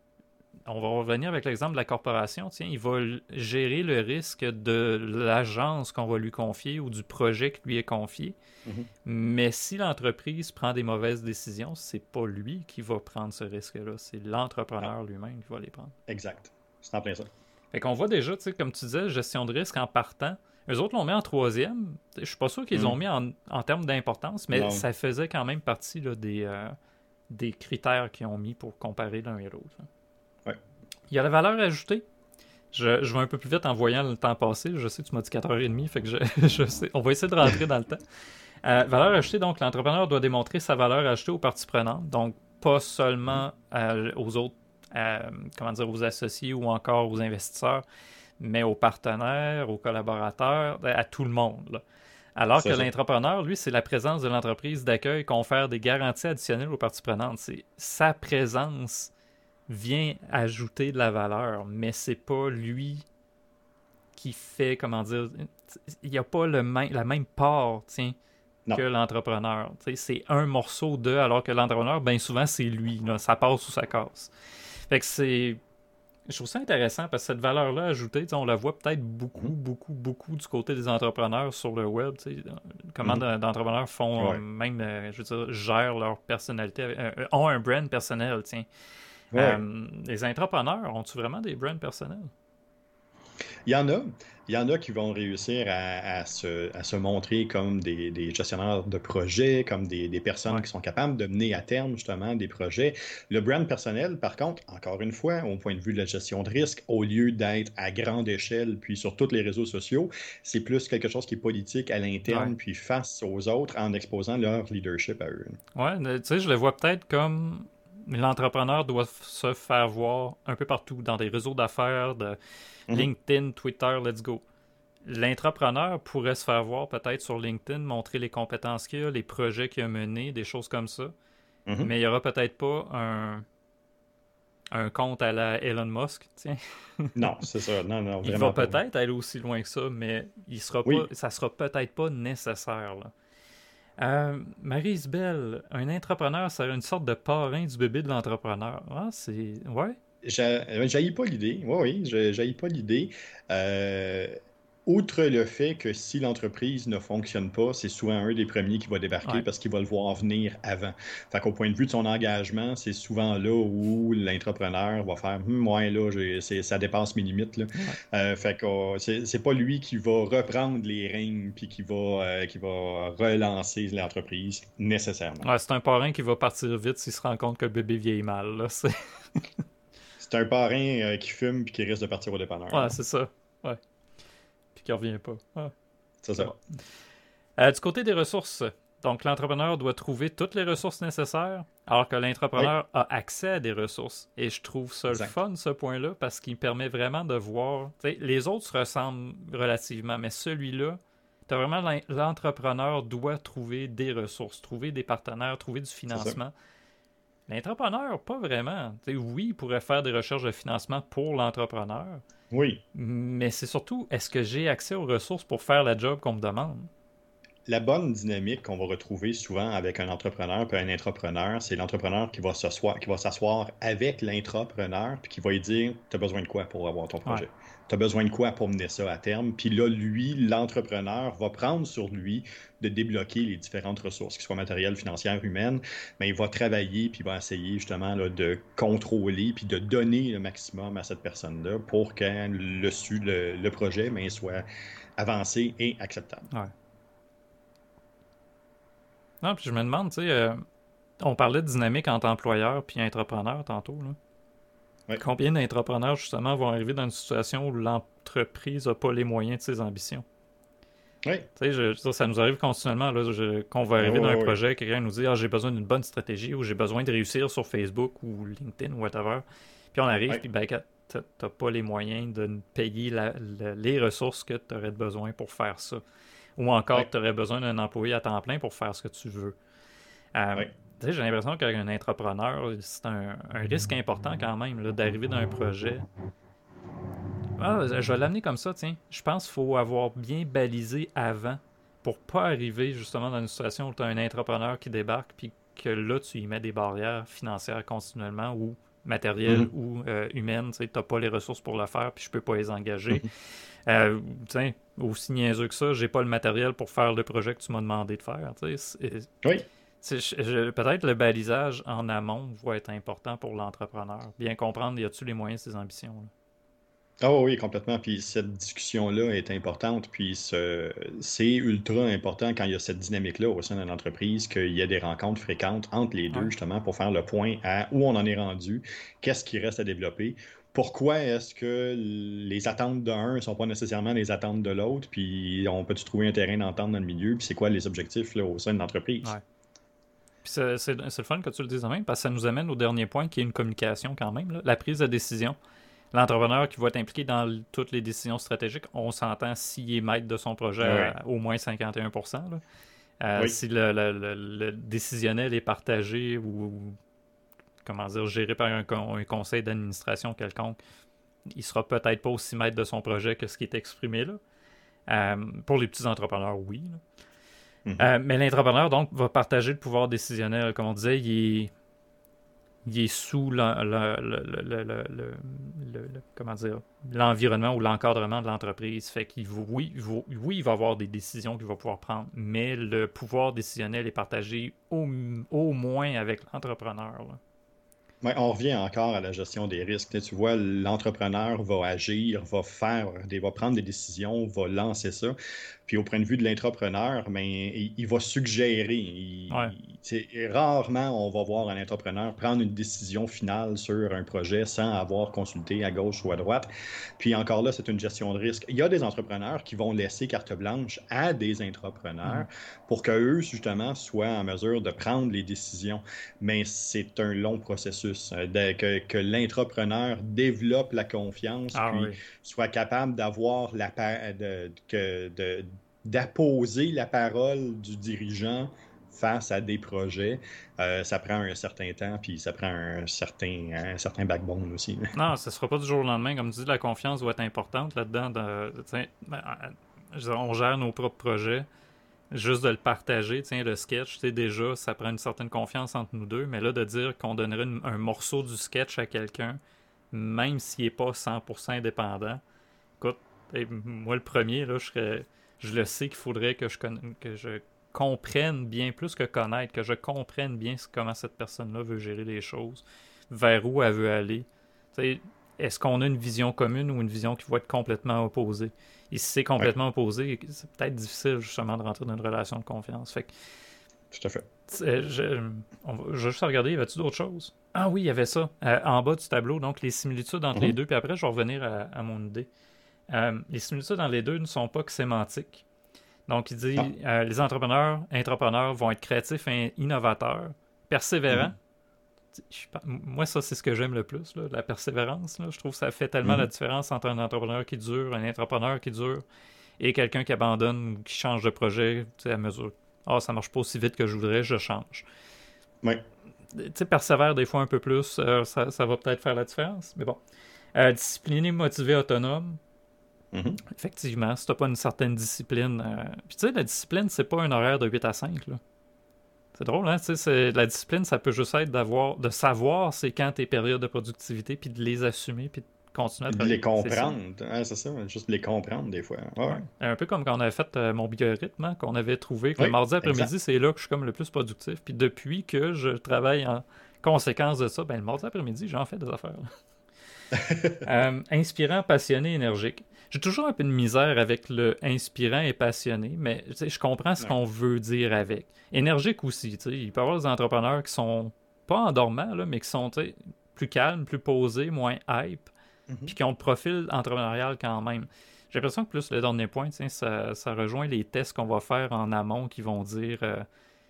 Speaker 1: On va revenir avec l'exemple de la corporation. Tiens, il va gérer le risque de l'agence qu'on va lui confier ou du projet qui lui est confié. Mm-hmm. Mais si l'entreprise prend des mauvaises décisions, c'est pas lui qui va prendre ce risque-là, c'est l'entrepreneur lui-même qui va les prendre.
Speaker 2: Exact. C'est en plein ça.
Speaker 1: Fait qu'on voit déjà, tu sais, comme tu disais, gestion de risque en partant. Eux autres l'ont mis en troisième. Je suis pas sûr qu'ils l'ont hmm. mis en, termes d'importance, mais ça faisait quand même partie des, euh, des critères qu'ils ont mis pour comparer l'un et l'autre. Il y a la valeur ajoutée. Je, je, vais un peu plus vite en voyant le temps passer. Je sais que tu m'as dit 4h30, fait que je, sais. On va essayer de rentrer dans le temps. Euh, valeur ajoutée, donc l'entrepreneur doit démontrer sa valeur ajoutée aux parties prenantes, donc pas seulement euh, aux autres comment dire, aux associés ou encore aux investisseurs, mais aux partenaires, aux collaborateurs, à tout le monde. Alors que l'entrepreneur, lui, c'est la présence de l'entreprise d'accueil confère des garanties additionnelles aux parties prenantes. C'est sa présence vient ajouter de la valeur, mais c'est pas lui qui fait, comment dire, il n'y a pas le la même part, tiens, que l'entrepreneur. C'est un morceau de, alors que l'entrepreneur, bien souvent, c'est lui. ça passe ou ça casse. Fait que c'est. Je trouve ça intéressant parce que cette valeur-là ajoutée, on la voit peut-être beaucoup, mhm. beaucoup, beaucoup du côté des entrepreneurs sur le web. Comment mhm. d'entrepreneurs font même, euh, je veux dire, gèrent leur personnalité, euh, euh, ont un brand personnel, tiens. Les entrepreneurs, ont-ils vraiment des brands personnels?
Speaker 2: Il y en a. Il y en a qui vont réussir à, se, montrer comme des, gestionnaires de projets, comme des, personnes qui sont capables de mener à terme justement des projets. Le brand personnel, par contre, encore une fois, au point de vue de la gestion de risque, au lieu d'être à grande échelle, puis sur tous les réseaux sociaux, c'est plus quelque chose qui est politique à l'interne, puis face aux autres en exposant leur leadership à eux.
Speaker 1: Ouais, tu sais, je le vois peut-être comme l'entrepreneur doit se faire voir un peu partout, dans des réseaux d'affaires, de mhm. LinkedIn, Twitter, let's go. L'intrapreneur pourrait se faire voir peut-être sur LinkedIn, montrer les compétences qu'il a, les projets qu'il a menés, des choses comme ça. Mhm. Mais il n'y aura peut-être pas un, un compte à la Elon Musk, tiens.
Speaker 2: non, c'est ça. Non, non,
Speaker 1: il va peut-être aller aussi loin que ça, mais il sera pas, ça sera peut-être pas nécessaire. Là. Euh, Marie-Isabelle, un entrepreneur, c'est une sorte de parrain du bébé de l'entrepreneur. Ah, c'est. Ouais.
Speaker 2: J'aille pas l'idée. Oui, oui, pas l'idée. Euh, outre le fait que si l'entreprise ne fonctionne pas, c'est souvent un des premiers qui va débarquer parce qu'il va le voir venir avant. Fait qu'au point de vue de son engagement, c'est souvent là où l'entrepreneur va faire ouais, là, ça dépasse mes limites. Là. Euh, fait que oh, c'est pas lui qui va reprendre les règnes puis qui va, euh, qui va relancer l'entreprise nécessairement.
Speaker 1: c'est un parrain qui va partir vite s'il se rend compte que le bébé vieillit mal.
Speaker 2: C'est un parrain euh, qui fume puis qui risque de partir au dépanneur.
Speaker 1: Ouais, c'est ça. Ouais qui revient pas. Ah.
Speaker 2: c'est ça.
Speaker 1: Euh, du côté des ressources, Donc, l'entrepreneur doit trouver toutes les ressources nécessaires, alors que l'entrepreneur a accès à des ressources. Et je trouve ça le fun, ce point-là, parce qu'il permet vraiment de voir. Les autres se ressemblent relativement, mais celui-là, tu vraiment l'entrepreneur doit trouver des ressources, trouver des partenaires, trouver du financement. L'entrepreneur, pas vraiment. oui, il pourrait faire des recherches de financement pour l'entrepreneur.
Speaker 2: Oui.
Speaker 1: Mais c'est surtout, est-ce que j'ai accès aux ressources pour faire la job qu'on me demande?
Speaker 2: la bonne dynamique qu'on va retrouver souvent avec un entrepreneur puis un intrapreneur, c'est l'entrepreneur qui va s'asseoir, qui va s'asseoir avec l'intrapreneur puis qui va lui dire Tu as besoin de quoi pour avoir ton projet Tu as besoin de quoi pour mener ça à terme Puis là, lui, l'entrepreneur, va prendre sur lui de débloquer les différentes ressources, qu'ils soient matérielles, financières, humaines, mais il va travailler puis il va essayer justement de contrôler puis de donner le maximum à cette personne-là pour que le, le, projet ben, soit avancé et acceptable.
Speaker 1: Non, puis je me demande, tu sais, euh, on parlait de dynamique entre employeur puis entrepreneur tantôt. Là. Combien d'entrepreneurs, justement, vont arriver dans une situation où l'entreprise n'a pas les moyens de ses ambitions?
Speaker 2: Oui.
Speaker 1: Tu sais, ça nous arrive continuellement là, qu'on va arriver dans un projet, quelqu'un nous dit ah, j'ai besoin d'une bonne stratégie ou j'ai besoin de réussir sur Facebook ou LinkedIn ou whatever. Puis on arrive, puis ben, t'as pas les moyens de payer les ressources que tu aurais besoin pour faire ça. Ou encore, tu aurais besoin d'un employé à temps plein pour faire ce que tu veux. Euh, j'ai l'impression qu'un entrepreneur, c'est un, risque important quand même d'arriver dans un projet. Ah, je vais l'amener comme ça, tiens. Je pense qu'il faut avoir bien balisé avant pour pas arriver justement dans une situation où tu as un entrepreneur qui débarque puis que là, tu y mets des barrières financières continuellement ou matérielles mm-hmm. ou euh, humaines. Tu n'as pas les ressources pour le faire puis je peux pas les engager. Mm-hmm. Euh, tiens, aussi niaiseux que ça, j'ai pas le matériel pour faire le projet que tu m'as demandé de faire.
Speaker 2: Oui.
Speaker 1: Peut-être le balisage en amont va être important pour l'entrepreneur. Bien comprendre, y a-t-il les moyens de ses ambitions?
Speaker 2: Ah oui, complètement. Puis cette discussion-là est importante. Puis c'est ultra important quand il y a cette dynamique-là au sein d'une entreprise, qu'il y ait des rencontres fréquentes entre les deux, justement, pour faire le point à où on en est rendu, qu'est-ce qui reste à développer, pourquoi est-ce que les attentes d'un ne sont pas nécessairement les attentes de l'autre, puis on peut-tu trouver un terrain d'entente dans le milieu, puis c'est quoi les objectifs là, au sein de l'entreprise?
Speaker 1: Ouais. C'est le fun que tu le dises même, parce que ça nous amène au dernier point qui est une communication quand même, la prise de décision. L'entrepreneur qui va être impliqué dans toutes les décisions stratégiques, on s'entend s'il est maître de son projet à au moins 51% euh, Si le, décisionnel est partagé ou comment dire, géré par un, conseil d'administration quelconque, il sera peut-être pas aussi maître de son projet que ce qui est exprimé là. Euh, pour les petits entrepreneurs, oui. Mm-hmm. Euh, mais l'entrepreneur, donc, va partager le pouvoir décisionnel. Comme on disait, il est, il est sous l'environnement ou l'encadrement de l'entreprise. Fait qu'il oui, oui, il va avoir des décisions qu'il va pouvoir prendre, mais le pouvoir décisionnel est partagé au, au moins avec l'entrepreneur
Speaker 2: on revient encore à la gestion des risques. Tu vois, l'entrepreneur va agir, va faire, va prendre des décisions, va lancer ça. Puis au point de vue de l'entrepreneur, ben, il, va suggérer. rarement on va voir un entrepreneur prendre une décision finale sur un projet sans avoir consulté à gauche ou à droite. Puis encore là, c'est une gestion de risque. Il y a des entrepreneurs qui vont laisser carte blanche à des entrepreneurs mm. pour qu'eux, justement, soient en mesure de prendre les décisions. Mais c'est un long processus. Euh, que, que l'entrepreneur développe la confiance, ah puis soit capable d'avoir la de, de, d'apposer la parole du dirigeant face à des projets, euh, ça prend un certain temps, puis ça prend un certain, un certain backbone aussi.
Speaker 1: Non, ce ne sera pas du jour au lendemain. Comme tu dis, la confiance doit être importante là-dedans. De, ben, on gère nos propres projets. Juste de le partager, tiens, le sketch, déjà, ça prend une certaine confiance entre nous deux, mais là, de dire qu'on donnerait un morceau du sketch à quelqu'un, même s'il n'est pas 100% indépendant, écoute, moi, le premier, là, je serais je le sais qu'il faudrait que je, que je comprenne bien, plus que connaître, que je comprenne bien comment cette personne-là veut gérer les choses, vers où elle veut aller. Est-ce qu'on a une vision commune ou une vision qui va être complètement opposée? Et si c'est complètement opposé, c'est peut-être difficile justement de rentrer dans une relation de confiance. Fait
Speaker 2: Tout à fait.
Speaker 1: Je, on va, juste regarder, y avait-tu d'autres choses? Ah oui, il y avait ça. Euh, en bas du tableau, donc les similitudes entre les mhm. deux, puis après, je vais revenir à mon idée. Euh, les similitudes dans les deux ne sont pas que sémantiques. Donc, il dit ah. les entrepreneurs, entrepreneurs vont être créatifs et innovateurs, persévérants. Mm-hmm. moi, ça, c'est ce que j'aime le plus, la persévérance. Je trouve que ça fait tellement la mm-hmm. différence entre un entrepreneur qui dure, un entrepreneur qui dure, et quelqu'un qui abandonne ou qui change de projet à mesure. Ah, oh, ça marche pas aussi vite que je voudrais, je change.
Speaker 2: Oui.
Speaker 1: Tu sais, persévère des fois un peu plus, euh, ça, va peut-être faire la différence. Mais bon. Euh, discipliné, motivé, autonome. Mm-hmm. Effectivement, si tu pas une certaine discipline. Euh, puis tu sais, la discipline, c'est pas un horaire de 8 à 5. C'est drôle, hein? La discipline, ça peut juste être d'avoir, de savoir c'est quand tes périodes de productivité, puis de les assumer, puis continuer
Speaker 2: à les comprendre. C'est ça, juste les comprendre des fois.
Speaker 1: Un peu comme quand on avait fait euh, mon biorhythme, hein, qu'on avait trouvé que le mardi après-midi, c'est là que je suis comme le plus productif. Puis depuis que je travaille en conséquence de ça, ben, le mardi après-midi, j'en fais des affaires. Euh, inspirant, passionné, énergique. J'ai toujours un peu de misère avec le inspirant et passionné, mais je comprends ce qu'on veut dire avec. Énergique aussi. Il peut y avoir des entrepreneurs qui sont pas endormants, là, mais qui sont plus calmes, plus posés, moins hype. Mhm. puis qui ont le profil entrepreneurial quand même. J'ai l'impression que plus le dernier point, ça, ça rejoint les tests qu'on va faire en amont qui vont dire euh,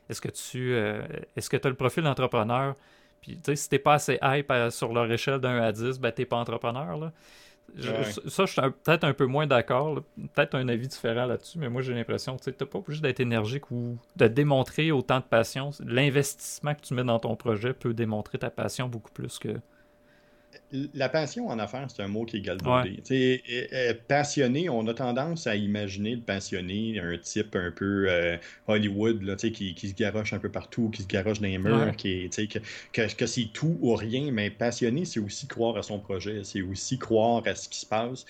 Speaker 1: est-ce que tu euh, est-ce que tu as le profil d'entrepreneur? Puis si t'es pas assez hype sur leur échelle d'un à 10, ben t'es pas entrepreneur. Là. Ça, je suis peut-être un peu moins d'accord. Peut-être un avis différent là-dessus, mais moi j'ai l'impression que tu n'es pas obligé d'être énergique ou de démontrer autant de passion. L'investissement que tu mets dans ton projet peut démontrer ta passion beaucoup plus que
Speaker 2: la passion en affaires, c'est un mot qui est galvaudé. passionné, on a tendance à imaginer le passionné, un type un peu euh, Hollywood, là, qui, qui se garoche un peu partout, qui se garoche dans les murs, qui que, que, que c'est tout ou rien, mais passionné, c'est aussi croire à son projet, c'est aussi croire à ce qui se passe.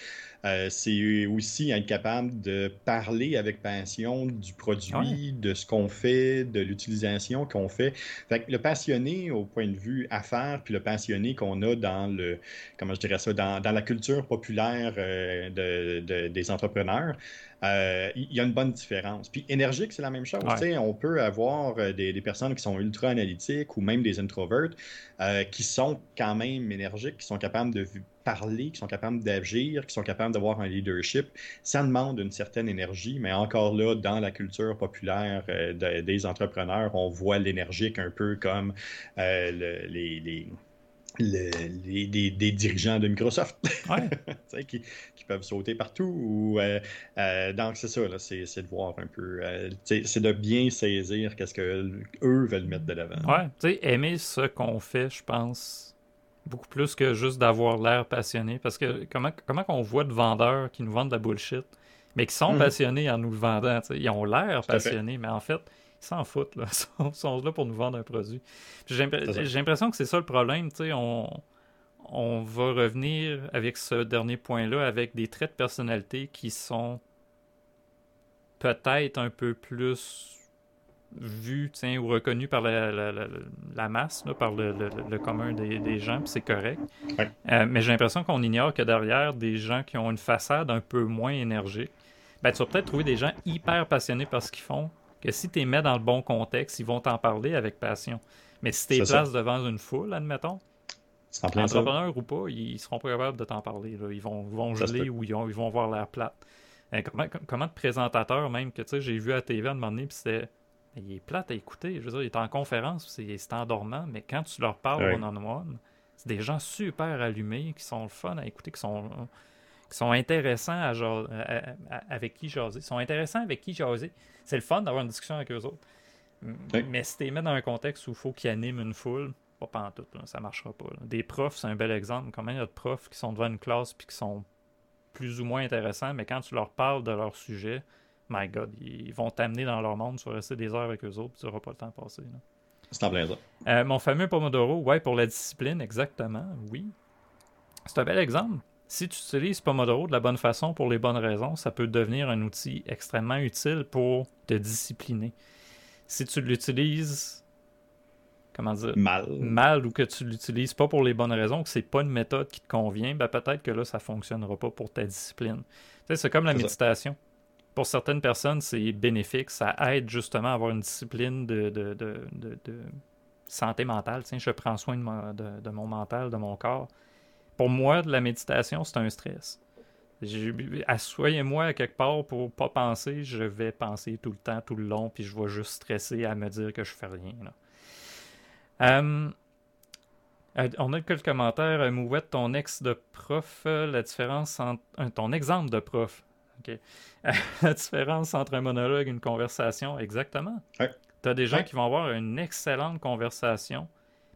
Speaker 2: Euh, c'est aussi être capable de parler avec passion du produit, de ce qu'on fait, de l'utilisation qu'on fait. fait le passionné au point de vue affaires, puis le passionné qu'on a dans le, comment je dirais ça, dans, la culture populaire euh, de, des entrepreneurs, euh, il y a une bonne différence. Puis énergique, c'est la même chose. On peut avoir des, personnes qui sont ultra analytiques ou même des introverts qui sont quand même énergiques, qui sont capables de parler, qui sont capables d'agir, qui sont capables d'avoir un leadership, ça demande une certaine énergie, mais encore là, dans la culture populaire euh, des entrepreneurs, on voit l'énergique un peu comme euh, les, les des dirigeants de Microsoft qui, peuvent sauter partout. Ou, euh, donc, c'est ça, c'est de voir un peu, c'est de bien saisir qu'est-ce qu'eux veulent mettre de l'avant.
Speaker 1: Ouais, tu sais, aimer ce qu'on fait, je pense, Beaucoup plus que juste d'avoir l'air passionné. Parce que comment, comment qu'on voit de vendeurs qui nous vendent de la bullshit, mais qui sont mhm. passionnés en nous le vendant. Ils ont l'air passionnés, mais en fait, s'en foutent. Là. Ils sont là pour nous vendre un produit. J'ai l'impression que c'est ça le problème. On, on va revenir avec ce dernier point-là avec des traits de personnalité qui sont peut-être un peu plus vu tiens, ou reconnu par la, masse, par le, commun des, gens, puis c'est correct. Euh, mais j'ai l'impression qu'on ignore que derrière des gens qui ont une façade un peu moins énergique, ben, tu vas peut-être trouver des gens hyper passionnés par ce qu'ils font, que si tu les mets dans le bon contexte, ils vont t'en parler avec passion. Mais si tu les places devant une foule, admettons, entrepreneurs ou pas, ils seront pas capables de t'en parler. Ils vont, vont geler ou ils, vont voir l'air plate. Euh, comment, comment de présentateurs, même, que j'ai vu à TV à un moment donné, puis c'était il est plate à écouter. Je veux dire, il est en conférence, c'est endormant, mais quand tu leur parles one-on-one, c'est des gens super allumés, qui sont le fun à écouter, qui sont, qui sont intéressants à, avec qui jaser. Ils sont intéressants avec qui jaser. C'est le fun d'avoir une discussion avec eux autres. Mais si tu les mets dans un contexte où il faut qu'ils animent une foule, pas pantoute, là, ça marchera pas. Des profs, c'est un bel exemple. Combien il y a de profs qui sont devant une classe puis qui sont plus ou moins intéressants, mais quand tu leur parles de leur sujet, my God, ils vont t'amener dans leur monde, tu vas rester des heures avec eux autres, tu n'auras pas le temps de passer.
Speaker 2: C'est en plein ça.
Speaker 1: Euh, mon fameux Pomodoro, ouais, pour la discipline, exactement, oui. C'est un bel exemple. Si tu utilises Pomodoro de la bonne façon pour les bonnes raisons, ça peut devenir un outil extrêmement utile pour te discipliner. Si tu l'utilises comment dire
Speaker 2: mal.
Speaker 1: mal ou que tu l'utilises pas pour les bonnes raisons, que c'est pas une méthode qui te convient, ben peut-être que là ça fonctionnera pas pour ta discipline. c'est comme la méditation pour certaines personnes, c'est bénéfique. Ça aide justement à avoir une discipline de, de, de, de santé mentale. Tiens, je prends soin de, mon mental, de mon corps. Pour moi, la méditation, c'est un stress. Assoyez-moi à quelque part pour pas penser, je vais penser tout le temps, tout le long, puis je vais juste stresser à me dire que je fais rien. Euh, euh, on a quelques commentaires. Euh, Mouvette, ton ex de prof, la différence entre. ton exemple de prof. la différence entre un monologue et une conversation, exactement. Tu as des gens qui vont avoir une excellente conversation,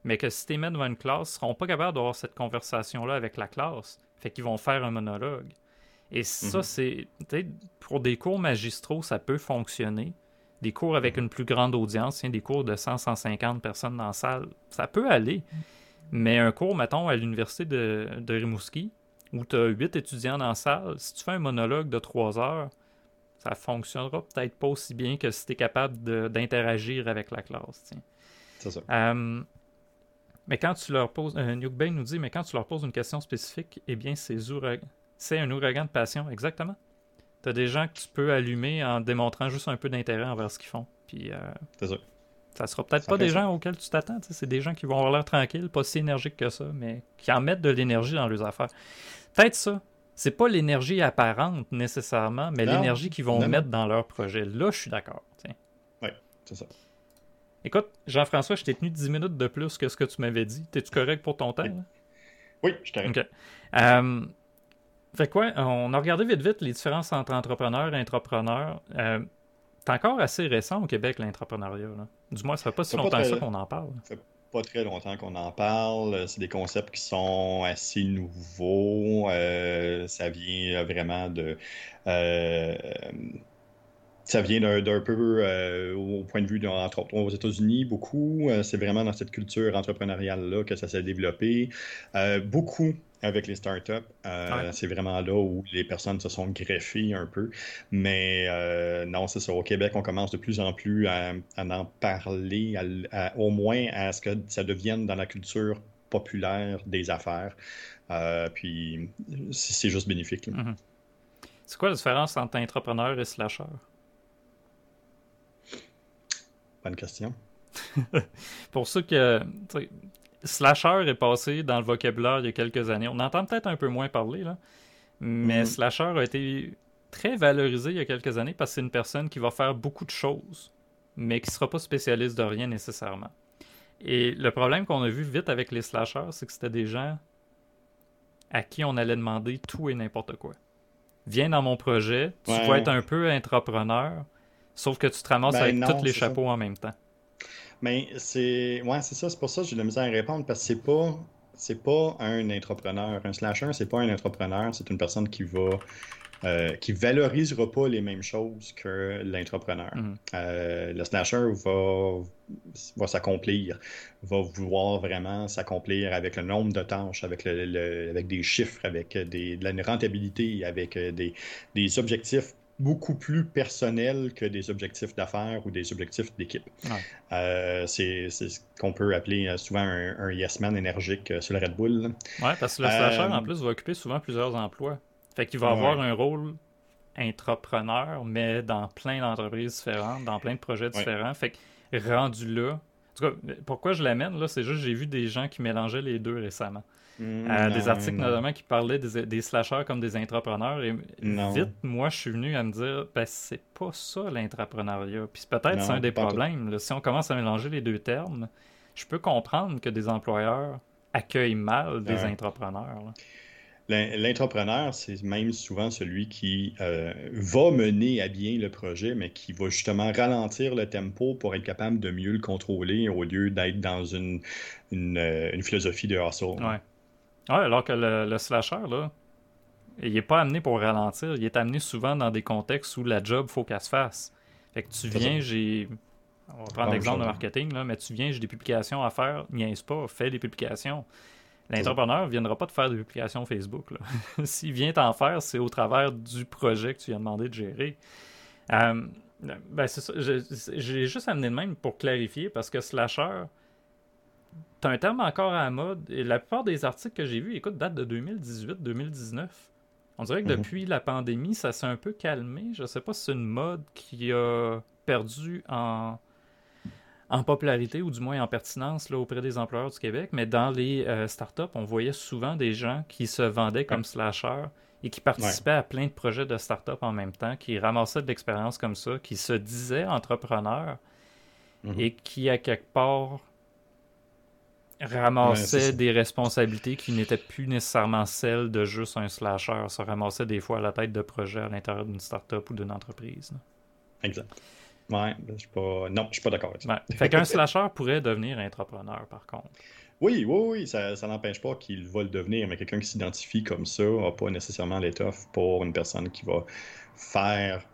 Speaker 1: mais que si tu mets devant une classe, ils seront pas capables d'avoir cette conversation-là avec la classe. Fait qu'ils vont faire un monologue. Et ça, mhm. c'est. Pour des cours magistraux, ça peut fonctionner. Des cours avec une plus grande audience, des cours de 100-150 personnes dans la salle, ça peut aller. Mais un cours, mettons, à l'université de, de Rimouski, où tu as 8 étudiants dans la salle, si tu fais un monologue de 3 heures, ça fonctionnera peut-être pas aussi bien que si tu es capable d'interagir avec la classe.
Speaker 2: C'est ça.
Speaker 1: Euh, mais quand tu leur poses, euh, Bay nous dit, mais quand tu leur poses une question spécifique, eh bien, c'est un ouragan de passion, exactement. Tu as des gens que tu peux allumer en démontrant juste un peu d'intérêt envers ce qu'ils font. Puis, euh.
Speaker 2: Ça
Speaker 1: sera peut-être pas des gens auxquels tu t'attends. C'est des gens qui vont avoir l'air tranquilles, pas si énergiques que ça, mais qui en mettent de l'énergie dans leurs affaires. Peut-être ça. C'est pas l'énergie apparente nécessairement, mais l'énergie qu'ils vont mettre dans leur projet. Là, je suis d'accord.
Speaker 2: Oui, c'est ça.
Speaker 1: Écoute, Jean-François, je t'ai tenu 10 minutes de plus que ce que tu m'avais dit. T'es-tu correct pour ton temps?
Speaker 2: Oui, je t'arrête.
Speaker 1: OK. Euh, fait quoi? On a regardé vite vite les différences entre entrepreneurs et entrepreneurs. Euh, c'est encore assez récent au Québec, l'entrepreneuriat. Du moins, ça fait pas si longtemps que ça qu'on en parle.
Speaker 2: Ça fait pas très longtemps qu'on en parle. C'est des concepts qui sont assez nouveaux. Euh, ça vient vraiment de. Euh, ça vient d'un peu euh, au point de vue, entre autres, aux États-Unis, beaucoup. c'est vraiment dans cette culture entrepreneuriale-là que ça s'est développé. beaucoup avec les startups. Euh, c'est vraiment là où les personnes se sont greffées un peu. Mais euh, non, c'est ça. Au Québec, on commence de plus en plus à, en parler, au moins à ce que ça devienne dans la culture populaire des affaires. Euh, puis c'est juste bénéfique.
Speaker 1: Mm-hmm. C'est quoi la différence entre entrepreneur et slasher?
Speaker 2: Bonne question.
Speaker 1: Pour ceux que Slasher est passé dans le vocabulaire il y a quelques années. On entend peut-être un peu moins parler, là. mais mhm. Slasher a été très valorisé il y a quelques années parce que c'est une personne qui va faire beaucoup de choses, mais qui ne sera pas spécialiste de rien nécessairement. Et le problème qu'on a vu vite avec les slashers, c'est que c'était des gens à qui on allait demander tout et n'importe quoi. Viens dans mon projet, tu vas être un peu entrepreneur, sauf que tu te ramasses ben avec tous les chapeaux en même temps.
Speaker 2: Mais c'est. Ouais, c'est ça. C'est pour ça que j'ai de la misère à répondre parce que c'est pas. C'est pas un entrepreneur. Un slasher, c'est pas un entrepreneur. C'est une personne qui va. Euh, qui valorisera pas les mêmes choses que l'entrepreneur. Mhm. Euh, le slasher va, va s'accomplir, va vouloir vraiment s'accomplir avec le nombre de tâches, avec, le, avec des chiffres, avec des, de la rentabilité, avec des, des objectifs beaucoup plus personnel que des objectifs d'affaires ou des objectifs d'équipe. Euh, c'est ce qu'on peut appeler euh, souvent un, yes man énergique euh, sur le Red Bull.
Speaker 1: Oui, parce que le slasher, en plus, va occuper souvent plusieurs emplois. Fait qu'il va avoir un rôle entrepreneur, mais dans plein d'entreprises différentes, dans plein de projets différents. Fait que rendu là, en tout cas, pourquoi je l'amène là, c'est juste j'ai vu des gens qui mélangeaient les deux récemment. Mm, des articles notamment qui parlaient des, des, slashers comme des entrepreneurs. Et vite, moi, je suis venu à me dire, ben, c'est pas ça l'entrepreneuriat. Puis peut-être c'est un des problèmes. Si on commence à mélanger les deux termes, je peux comprendre que des employeurs accueillent mal des entrepreneurs.
Speaker 2: L'entrepreneur, c'est même souvent celui qui euh, va mener à bien le projet, mais qui va justement ralentir le tempo pour être capable de mieux le contrôler au lieu d'être dans une, une, euh, philosophie de hustle.
Speaker 1: Ouais, alors que le, slasher, là, il n'est pas amené pour ralentir. Il est amené souvent dans des contextes où la job, faut qu'elle se fasse. Fait que tu viens, j'ai. On va prendre l'exemple de marketing, là, mais tu viens, j'ai des publications à faire, niaise pas, fais des publications. L'entrepreneur ne viendra pas te faire des publications Facebook. S'il vient t'en faire, c'est au travers du projet que tu viens demander de gérer. Euh, ben c'est ça. J'ai juste amené de même pour clarifier parce que slasher, c'est un terme encore à la mode. Et la plupart des articles que j'ai vus, écoute, datent de 2018-2019. On dirait que mhm. depuis la pandémie, ça s'est un peu calmé. Je sais pas si c'est une mode qui a perdu en, en popularité ou du moins en pertinence là, auprès des employeurs du Québec, mais dans les euh, startups, on voyait souvent des gens qui se vendaient comme slashers et qui participait à plein de projets de start-up en même temps, qui ramassait de l'expérience comme ça, qui se disait entrepreneur
Speaker 2: Mhm.
Speaker 1: et qui, à quelque part, ramassait
Speaker 2: Ouais,
Speaker 1: des responsabilités qui n'étaient plus nécessairement celles de juste un slasher. Se ramassait des fois à la tête de projet à l'intérieur d'une start-up ou d'une entreprise. là.
Speaker 2: Exact. Ouais, je suis pas. Non, je suis pas d'accord avec ça.
Speaker 1: Ouais. Fait qu'un slasher pourrait devenir entrepreneur, par contre.
Speaker 2: Oui, oui, oui, ça, ça n'empêche pas qu'il va le devenir, mais quelqu'un qui s'identifie comme ça n'a pas nécessairement l'étoffe pour une personne qui va faire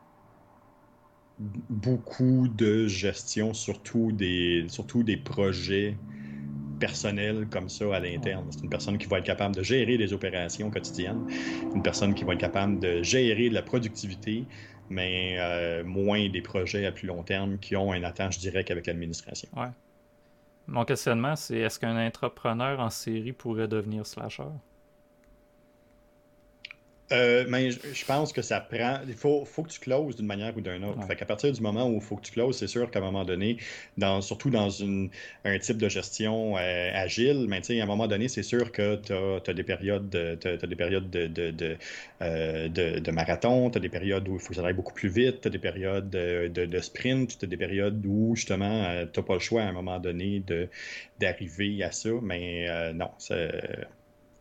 Speaker 2: beaucoup de gestion, surtout des, surtout des projets personnels comme ça à l'interne. C'est une personne qui va être capable de gérer des opérations quotidiennes, une personne qui va être capable de gérer de la productivité, mais euh, moins des projets à plus long terme qui ont un attache direct avec l'administration.
Speaker 1: Mon questionnement, c'est est-ce qu'un entrepreneur en série pourrait devenir slasher?
Speaker 2: Euh, mais je, pense que ça prend. Il faut, faut que tu closes d'une manière ou d'une autre.
Speaker 1: Ouais.
Speaker 2: Fait qu'à partir du moment où il faut que tu closes, c'est sûr qu'à un moment donné, dans, surtout dans une, un type de gestion euh, agile, mais tu sais, à un moment donné, c'est sûr que tu as, des périodes de, des périodes de, de, de, euh, de- de marathon, tu as des périodes où il faut que ça aille beaucoup plus vite, tu as des périodes de, sprint, tu as des périodes où justement tu n'as pas le choix à un moment donné d'arriver à ça. Mais euh, non, c'est.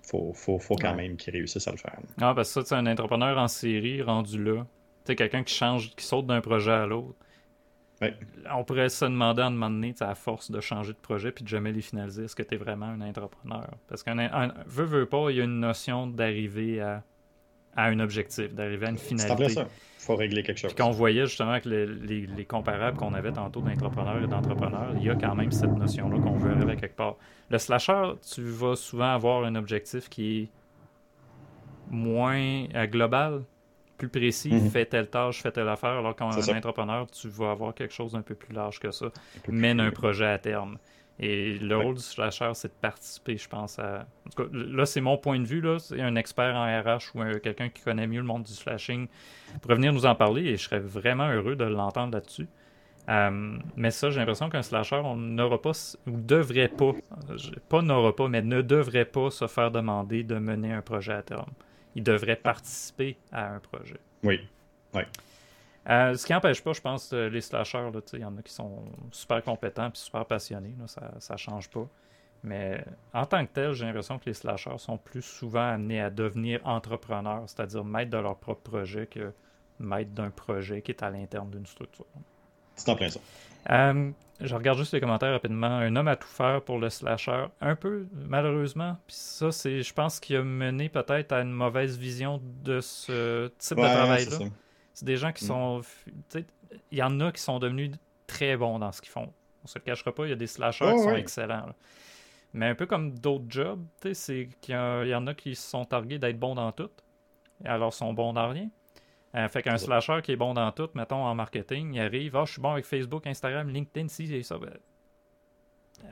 Speaker 2: Faut, faut, faut quand
Speaker 1: Ouais.
Speaker 2: même qu'ils réussissent à le faire.
Speaker 1: Ah, parce que ça, c'est un entrepreneur en série rendu là. Tu sais, quelqu'un qui change, qui saute d'un projet à l'autre.
Speaker 2: Ouais.
Speaker 1: On pourrait se demander à un moment donné, tu sais, à force de changer de projet puis de jamais les finaliser, est-ce que tu es vraiment un entrepreneur? Parce qu'un un, veut, veut pas, il y a une notion d'arriver à, à un objectif, d'arriver à une finalité.
Speaker 2: ça. faut régler quelque chose.
Speaker 1: Puis qu'on voyait justement avec les, les- les comparables qu'on avait tantôt d'entrepreneurs et d'entrepreneurs, il y a quand même cette notion-là qu'on veut arriver à quelque part. Le slasher, tu vas souvent avoir un objectif qui est moins euh, global, plus précis,
Speaker 2: Mhm.
Speaker 1: fais telle tâche, fais telle affaire, alors
Speaker 2: ça.
Speaker 1: entrepreneur, tu vas avoir quelque chose d'un peu plus large que ça, mène un projet à terme. Et le
Speaker 2: Ouais.
Speaker 1: rôle du slasher, c'est de participer, je pense, à... En tout cas, là, c'est mon point de vue, là. C'est un expert en RH ou un- quelqu'un qui connaît mieux le monde du slashing pourrait venir nous en parler et je serais vraiment heureux de l'entendre là-dessus. Euh, mais ça, j'ai l'impression qu'un slasher, on n'aura pas, ou devrait pas, pas n'aura pas, mais ne devrait pas se faire demander de mener un projet à terme. Il devrait participer à un projet.
Speaker 2: Oui.
Speaker 1: Euh, ce qui n'empêche pas, je pense, euh, les slashers, il y en a qui sont super compétents et super passionnés, là, ça ne change pas. Mais en tant que tel, j'ai l'impression que les slashers sont plus souvent amenés à devenir entrepreneurs, c'est-à-dire maître de leur propre projet que maître d'un projet qui est à l'interne d'une structure.
Speaker 2: C'est en plein ça.
Speaker 1: Euh, je regarde juste les commentaires rapidement. Un homme à tout faire pour le slasher, un peu malheureusement. Puis ça, c'est, je pense, qu'il a mené peut-être à une mauvaise vision de ce type de travail-là.
Speaker 2: C'est
Speaker 1: des gens qui
Speaker 2: Mm.
Speaker 1: sont. Il y en a qui sont devenus très bons dans ce qu'ils font. On se le cachera pas, il y a des slashers qui sont excellents. là. Mais un peu comme d'autres jobs, tu sais, c'est qu'il y, a- il y en a qui se sont targués d'être bons dans tout. Et alors sont bons dans rien. Euh, fait qu'un slasher qui est bon dans tout, mettons en marketing, il arrive, ah, je suis bon avec Facebook, Instagram, LinkedIn, si et ça. Ben,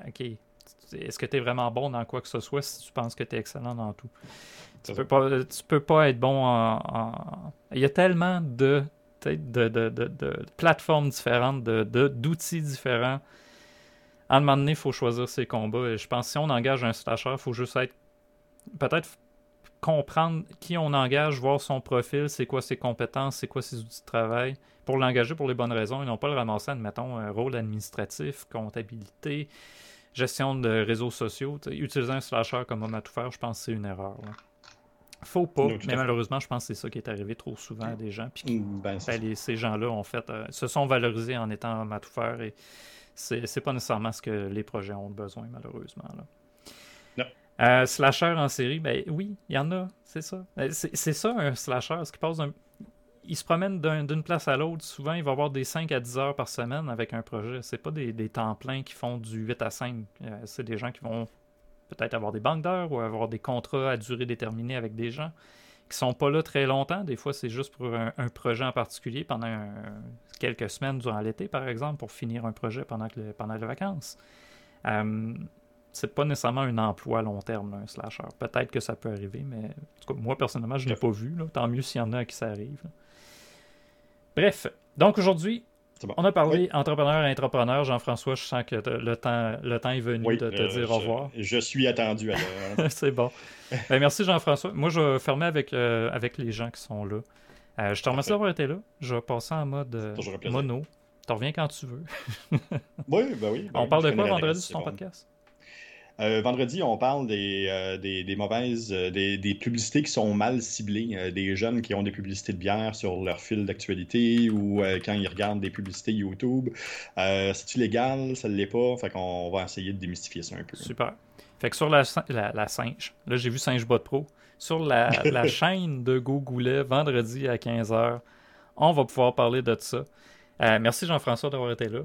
Speaker 1: ok. Est-ce que tu es vraiment bon dans quoi que ce soit si tu penses que tu es excellent dans tout? Tu peux, pas, tu peux pas être bon en, en- Il y a tellement de, de, de, de- plateformes différentes, d'outils différents. À un moment donné, il faut choisir ses combats. Et je pense que si on engage un slasher, il faut juste être. Peut-être comprendre qui on engage, voir son profil, c'est quoi ses compétences, c'est quoi ses outils de travail, pour l'engager pour les bonnes raisons et non pas le ramasser, admettons, un rôle administratif, comptabilité, gestion de réseaux sociaux. Utiliser un slasher comme homme à tout faire, je pense que c'est une erreur. là. Faut pas,
Speaker 2: Non,
Speaker 1: mais malheureusement, je pense que c'est ça qui est arrivé trop souvent à des gens. Puis qui-
Speaker 2: Ben,
Speaker 1: ben, ces gens-là ont fait, euh, se sont valorisés en étant homme à tout faire et c'est pas nécessairement ce que les projets ont besoin, malheureusement. Là. Euh, slasher en série, ben oui, il y en a, c'est ça. Euh, C'est c'est ça un slasher, ce qui passe d'un. Il se promène d'un- d'une place à l'autre. Souvent, il va avoir des 5 à 10 heures par semaine avec un projet. C'est pas des, des temps pleins qui font du 8 à 5. Euh, c'est des gens qui vont peut-être avoir des banques d'heures ou avoir des contrats à durée déterminée avec des gens qui sont pas là très longtemps. Des fois, c'est juste pour un, un projet en particulier pendant un- quelques semaines durant l'été, par exemple, pour finir un projet pendant, que le- pendant les vacances. Euh, c'est pas nécessairement un emploi à long terme, là, un slasher. Peut-être que ça peut arriver, mais en tout cas, moi, personnellement, je ne l'ai pas vu. là. Tant mieux s'il y en a à qui ça arrive. là. Bref, donc aujourd'hui, On a parlé entrepreneur et entrepreneur. Jean-François, je sens que le temps, le temps est venu de te euh, dire au revoir.
Speaker 2: Je suis attendu alors.
Speaker 1: C'est bon. Ben, merci Jean-François. Moi, je vais fermer avec, euh, avec les gens qui sont là. Euh, je te remercie d'avoir été là. Je vais passer en mode mono. Tu reviens quand tu veux.
Speaker 2: oui, ben oui.
Speaker 1: Ben On parle de quoi vendredi sur ton podcast?
Speaker 2: Euh, vendredi, on parle des, euh, des, mauvaises, euh, des, des, publicités qui sont mal ciblées, des jeunes qui ont des publicités de bière sur leur fil d'actualité ou quand ils regardent des publicités YouTube. C'est-tu légal? Ça ne l'est pas? Fait qu'on va essayer de démystifier ça un peu.
Speaker 1: Super. Fait que sur la, la, singe, là j'ai vu Singe Bot Pro, sur la, la chaîne de Goulet, vendredi à 15h, on va pouvoir parler de ça. merci Jean-François d'avoir été là.